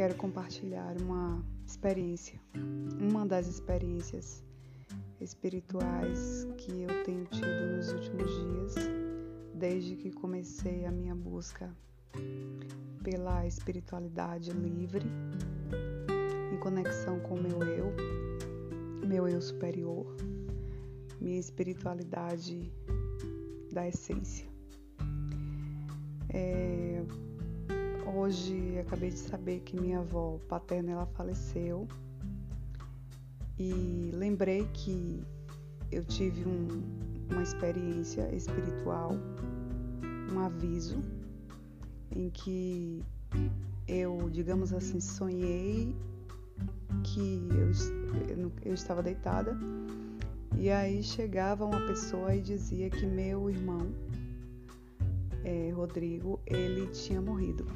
quero compartilhar uma experiência, uma das experiências espirituais que eu tenho tido nos últimos dias, desde que comecei a minha busca pela espiritualidade livre, em conexão com meu eu, meu eu superior, minha espiritualidade da essência. É, hoje acabei de saber que minha avó paterna ela faleceu. E lembrei que eu tive um, uma experiência espiritual, um aviso em que eu, digamos assim, sonhei que eu, eu estava deitada. E aí chegava uma pessoa e dizia que meu irmão é, Rodrigo, ele tinha morrido.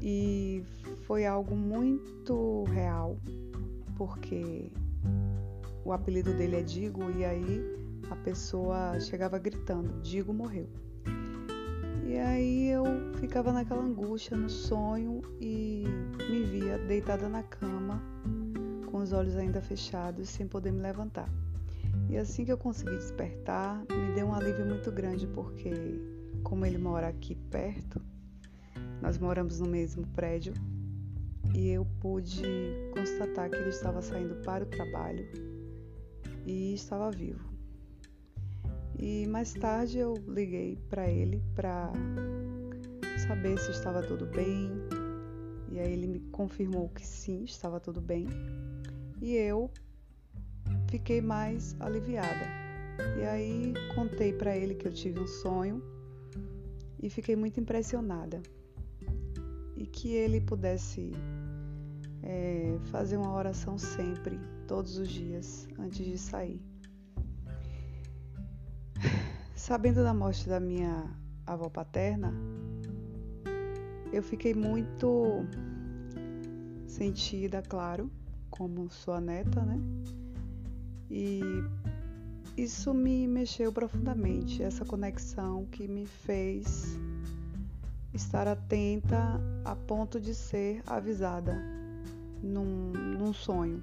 E foi algo muito real, porque o apelido dele é Digo, e aí a pessoa chegava gritando: Digo morreu. E aí eu ficava naquela angústia no sonho e me via deitada na cama, com os olhos ainda fechados, sem poder me levantar. E assim que eu consegui despertar, me deu um alívio muito grande, porque, como ele mora aqui perto, nós moramos no mesmo prédio, e eu pude constatar que ele estava saindo para o trabalho e estava vivo. E mais tarde eu liguei para ele para saber se estava tudo bem. E aí ele me confirmou que sim, estava tudo bem. E eu fiquei mais aliviada. E aí contei para ele que eu tive um sonho e fiquei muito impressionada. E que ele pudesse é, fazer uma oração sempre, todos os dias, antes de sair. Sabendo da morte da minha avó paterna, eu fiquei muito sentida, claro, como sua neta, né? E isso me mexeu profundamente, essa conexão que me fez estar atenta a ponto de ser avisada num, num sonho.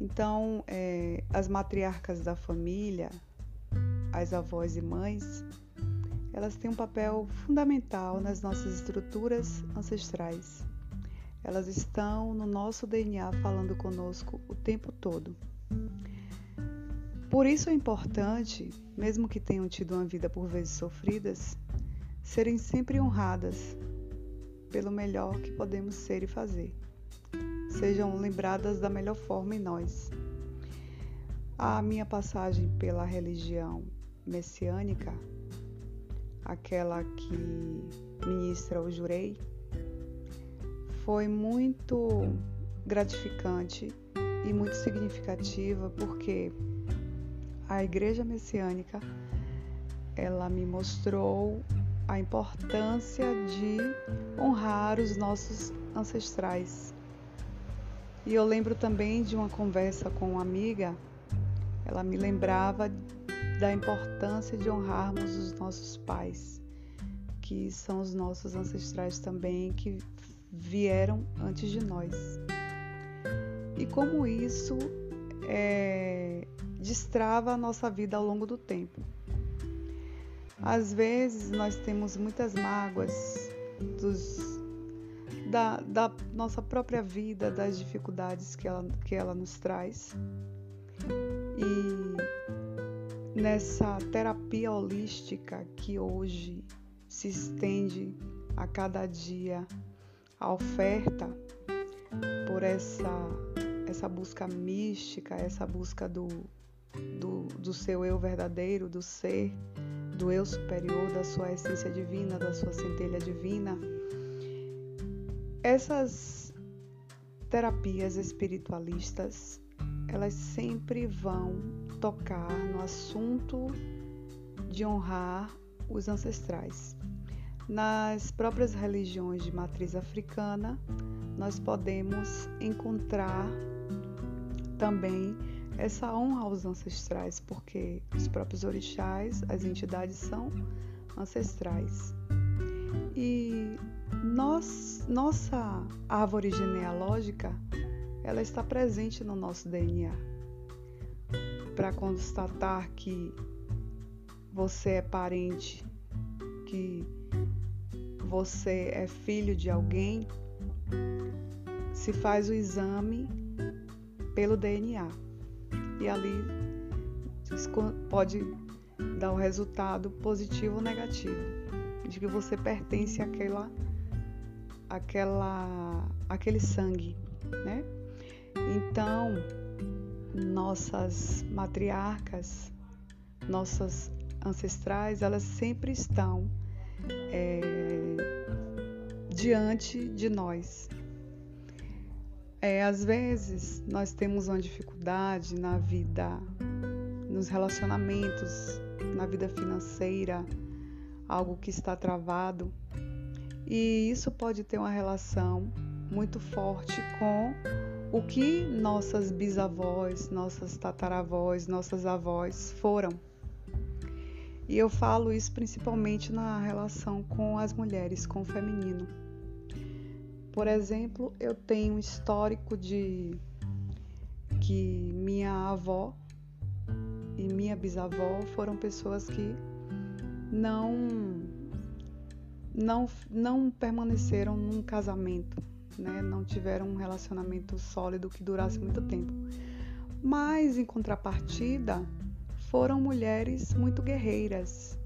Então, é, as matriarcas da família, as avós e mães, elas têm um papel fundamental nas nossas estruturas ancestrais. Elas estão no nosso DNA falando conosco o tempo todo. Por isso é importante, mesmo que tenham tido uma vida por vezes sofridas, serem sempre honradas pelo melhor que podemos ser e fazer. Sejam lembradas da melhor forma em nós. A minha passagem pela religião messiânica, aquela que ministra o jurei, foi muito gratificante e muito significativa porque a igreja messiânica ela me mostrou a importância de honrar os nossos ancestrais. E eu lembro também de uma conversa com uma amiga, ela me lembrava da importância de honrarmos os nossos pais, que são os nossos ancestrais também, que vieram antes de nós e como isso é, destrava a nossa vida ao longo do tempo. Às vezes nós temos muitas mágoas dos, da, da, nossa própria vida, das dificuldades que ela, que ela nos traz. E nessa terapia holística que hoje se estende a cada dia, a oferta por essa essa busca mística, essa busca do, do, do seu eu verdadeiro, do ser, do eu superior, da sua essência divina, da sua centelha divina. Essas terapias espiritualistas, elas sempre vão tocar no assunto de honrar os ancestrais. Nas próprias religiões de matriz africana, nós podemos encontrar também essa honra aos ancestrais, porque os próprios orixás, as entidades são ancestrais. E nós, nossa árvore genealógica ela está presente no nosso DNA para constatar que você é parente, que você é filho de alguém, se faz o exame pelo DNA e ali pode dar o um resultado positivo ou negativo de que você pertence àquela, àquela, àquele sangue, né? Então, nossas matriarcas, nossas ancestrais, elas sempre estão é, diante de nós. É, às vezes nós temos uma dificuldade na vida, nos relacionamentos, na vida financeira, algo que está travado, e isso pode ter uma relação muito forte com o que nossas bisavós, nossas tataravós, nossas avós foram. E eu falo isso principalmente na relação com as mulheres, com o feminino. Por exemplo, eu tenho um histórico de que minha avó e minha bisavó foram pessoas que não não não permaneceram num casamento, né? Não tiveram um relacionamento sólido que durasse muito tempo. Mas em contrapartida, foram mulheres muito guerreiras,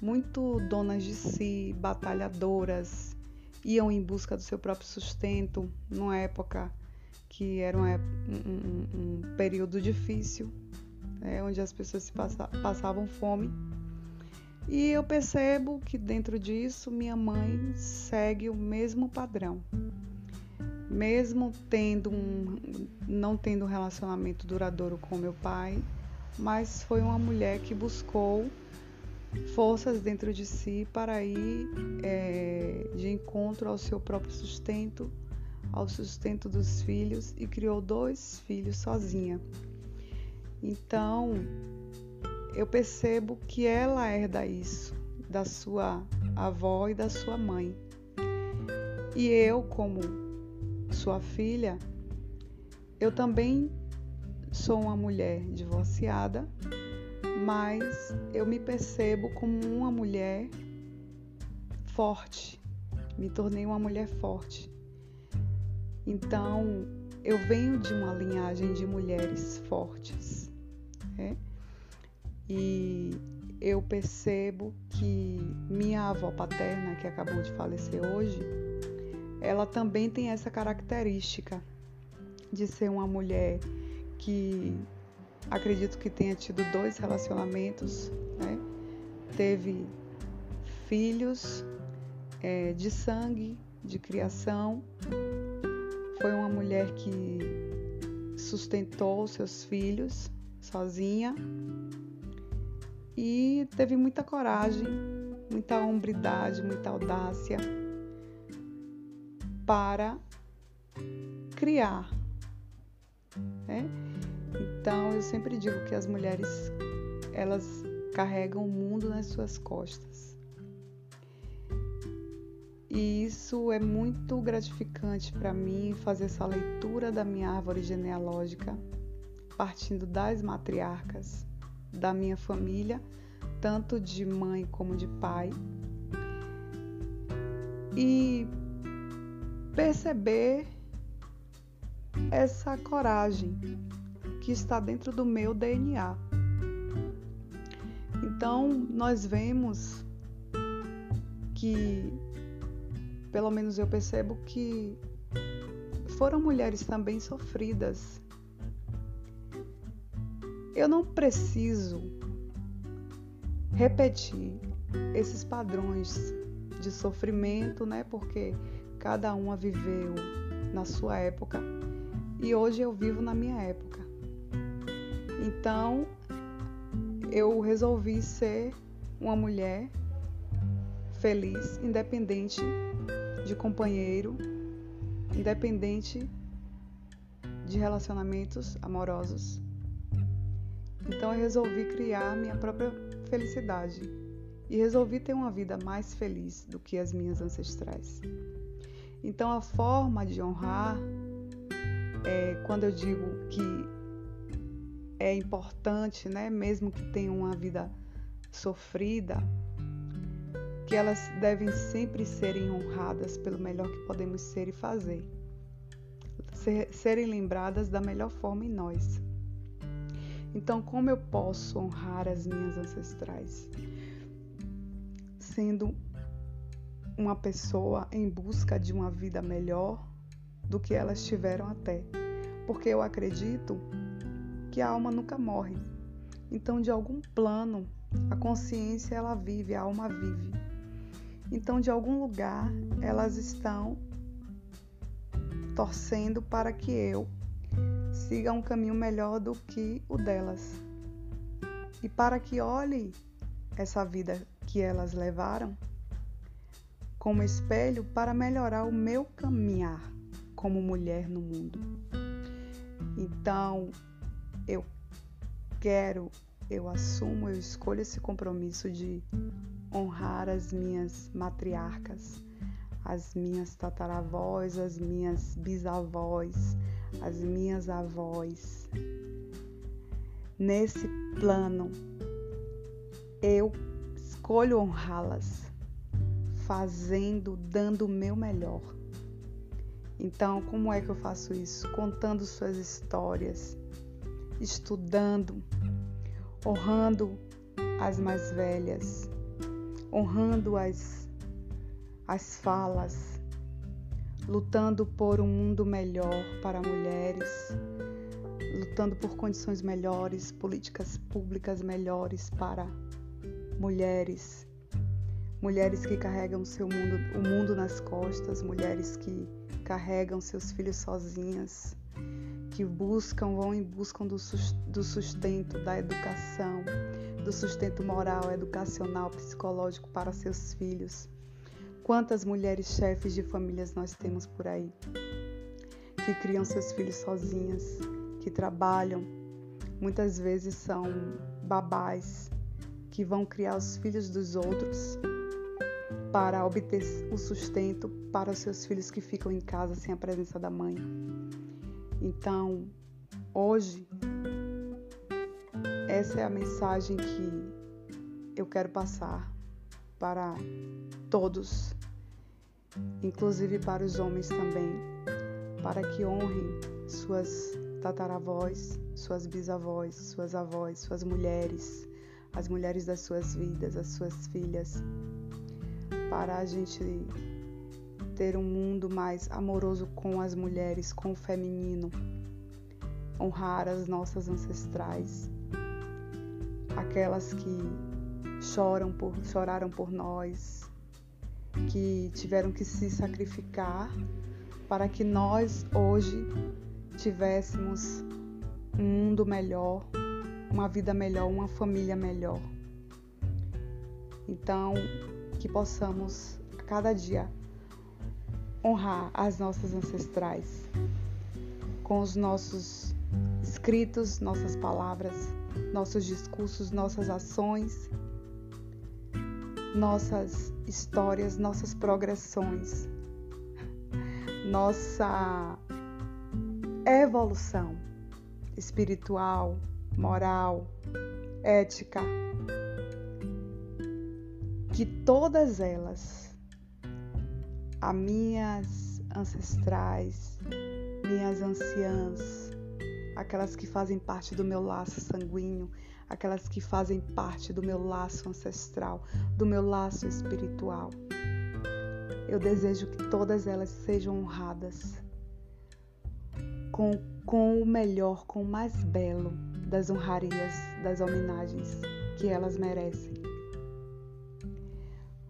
muito donas de si, batalhadoras, iam em busca do seu próprio sustento numa época que era um, um, um período difícil, né, onde as pessoas passa, passavam fome. E eu percebo que dentro disso minha mãe segue o mesmo padrão. Mesmo tendo um, não tendo um relacionamento duradouro com meu pai, mas foi uma mulher que buscou forças dentro de si para ir é, de encontro ao seu próprio sustento, ao sustento dos filhos e criou dois filhos sozinha. Então, eu percebo que ela herda isso da sua avó e da sua mãe. E eu, como sua filha, eu também sou uma mulher divorciada mas eu me percebo como uma mulher forte. Me tornei uma mulher forte. Então, eu venho de uma linhagem de mulheres fortes. Né? E eu percebo que minha avó paterna, que acabou de falecer hoje, ela também tem essa característica de ser uma mulher que acredito que tenha tido dois relacionamentos, né? teve filhos é, de sangue, de criação. Foi uma mulher que sustentou seus filhos sozinha e teve muita coragem, muita hombridade, muita audácia para criar. Né? Então eu sempre digo que as mulheres elas carregam o mundo nas suas costas. E isso é muito gratificante para mim fazer essa leitura da minha árvore genealógica, partindo das matriarcas da minha família, tanto de mãe como de pai. E perceber essa coragem que está dentro do meu DNA. Então, nós vemos que, pelo menos eu percebo que foram mulheres também sofridas. Eu não preciso repetir esses padrões de sofrimento, né? Porque cada uma viveu na sua época e hoje eu vivo na minha época. Então, eu resolvi ser uma mulher feliz, independente de companheiro, independente de relacionamentos amorosos. Então eu resolvi criar minha própria felicidade. e resolvi ter uma vida mais feliz do que as minhas ancestrais. Então, a forma de honrar, é, quando eu digo que é importante, né, mesmo que tenham uma vida sofrida, que elas devem sempre serem honradas pelo melhor que podemos ser e fazer. Ser, serem lembradas da melhor forma em nós. Então, como eu posso honrar as minhas ancestrais? Sendo uma pessoa em busca de uma vida melhor do que elas tiveram até. Porque eu acredito que a alma nunca morre. Então, de algum plano, a consciência ela vive, a alma vive. Então, de algum lugar, elas estão torcendo para que eu siga um caminho melhor do que o delas. E para que olhe essa vida que elas levaram como espelho para melhorar o meu caminhar como mulher no mundo. Então, eu quero, eu assumo, eu escolho esse compromisso de honrar as minhas matriarcas, as minhas tataravós, as minhas bisavós, as minhas avós. Nesse plano, eu escolho honrá-las, fazendo, dando o meu melhor. Então, como é que eu faço isso? Contando suas histórias, estudando, honrando as mais velhas, honrando as, as falas, lutando por um mundo melhor para mulheres, lutando por condições melhores, políticas públicas melhores para mulheres, mulheres que carregam seu mundo, o mundo nas costas, mulheres que carregam seus filhos sozinhas, que buscam, vão em busca do sustento, da educação, do sustento moral, educacional, psicológico para seus filhos. Quantas mulheres chefes de famílias nós temos por aí que criam seus filhos sozinhas, que trabalham, muitas vezes são babás que vão criar os filhos dos outros para obter o sustento para os seus filhos que ficam em casa sem a presença da mãe. Então, hoje, essa é a mensagem que eu quero passar para todos, inclusive para os homens também, para que honrem suas tataravós, suas bisavós, suas avós, suas mulheres, as mulheres das suas vidas, as suas filhas, para a gente ter um mundo mais amoroso com as mulheres, com o feminino, honrar as nossas ancestrais, aquelas que choram por, choraram por nós, que tiveram que se sacrificar para que nós hoje tivéssemos um mundo melhor, uma vida melhor, uma família melhor. Então, que possamos a cada dia honrar as nossas ancestrais com os nossos escritos, nossas palavras, nossos discursos, nossas ações, nossas histórias, nossas progressões, nossa evolução espiritual, moral, ética, que todas elas, as minhas ancestrais, minhas anciãs, aquelas que fazem parte do meu laço sanguíneo, aquelas que fazem parte do meu laço ancestral, do meu laço espiritual. Eu desejo que todas elas sejam honradas com, com o melhor, com o mais belo das honrarias, das homenagens que elas merecem.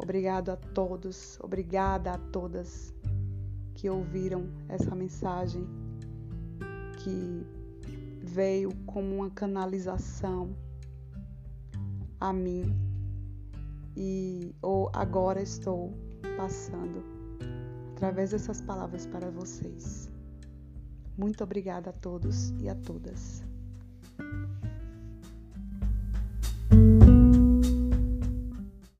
Obrigado a todos, obrigada a todas que ouviram essa mensagem que veio como uma canalização a mim e ou agora estou passando através dessas palavras para vocês. Muito obrigada a todos e a todas.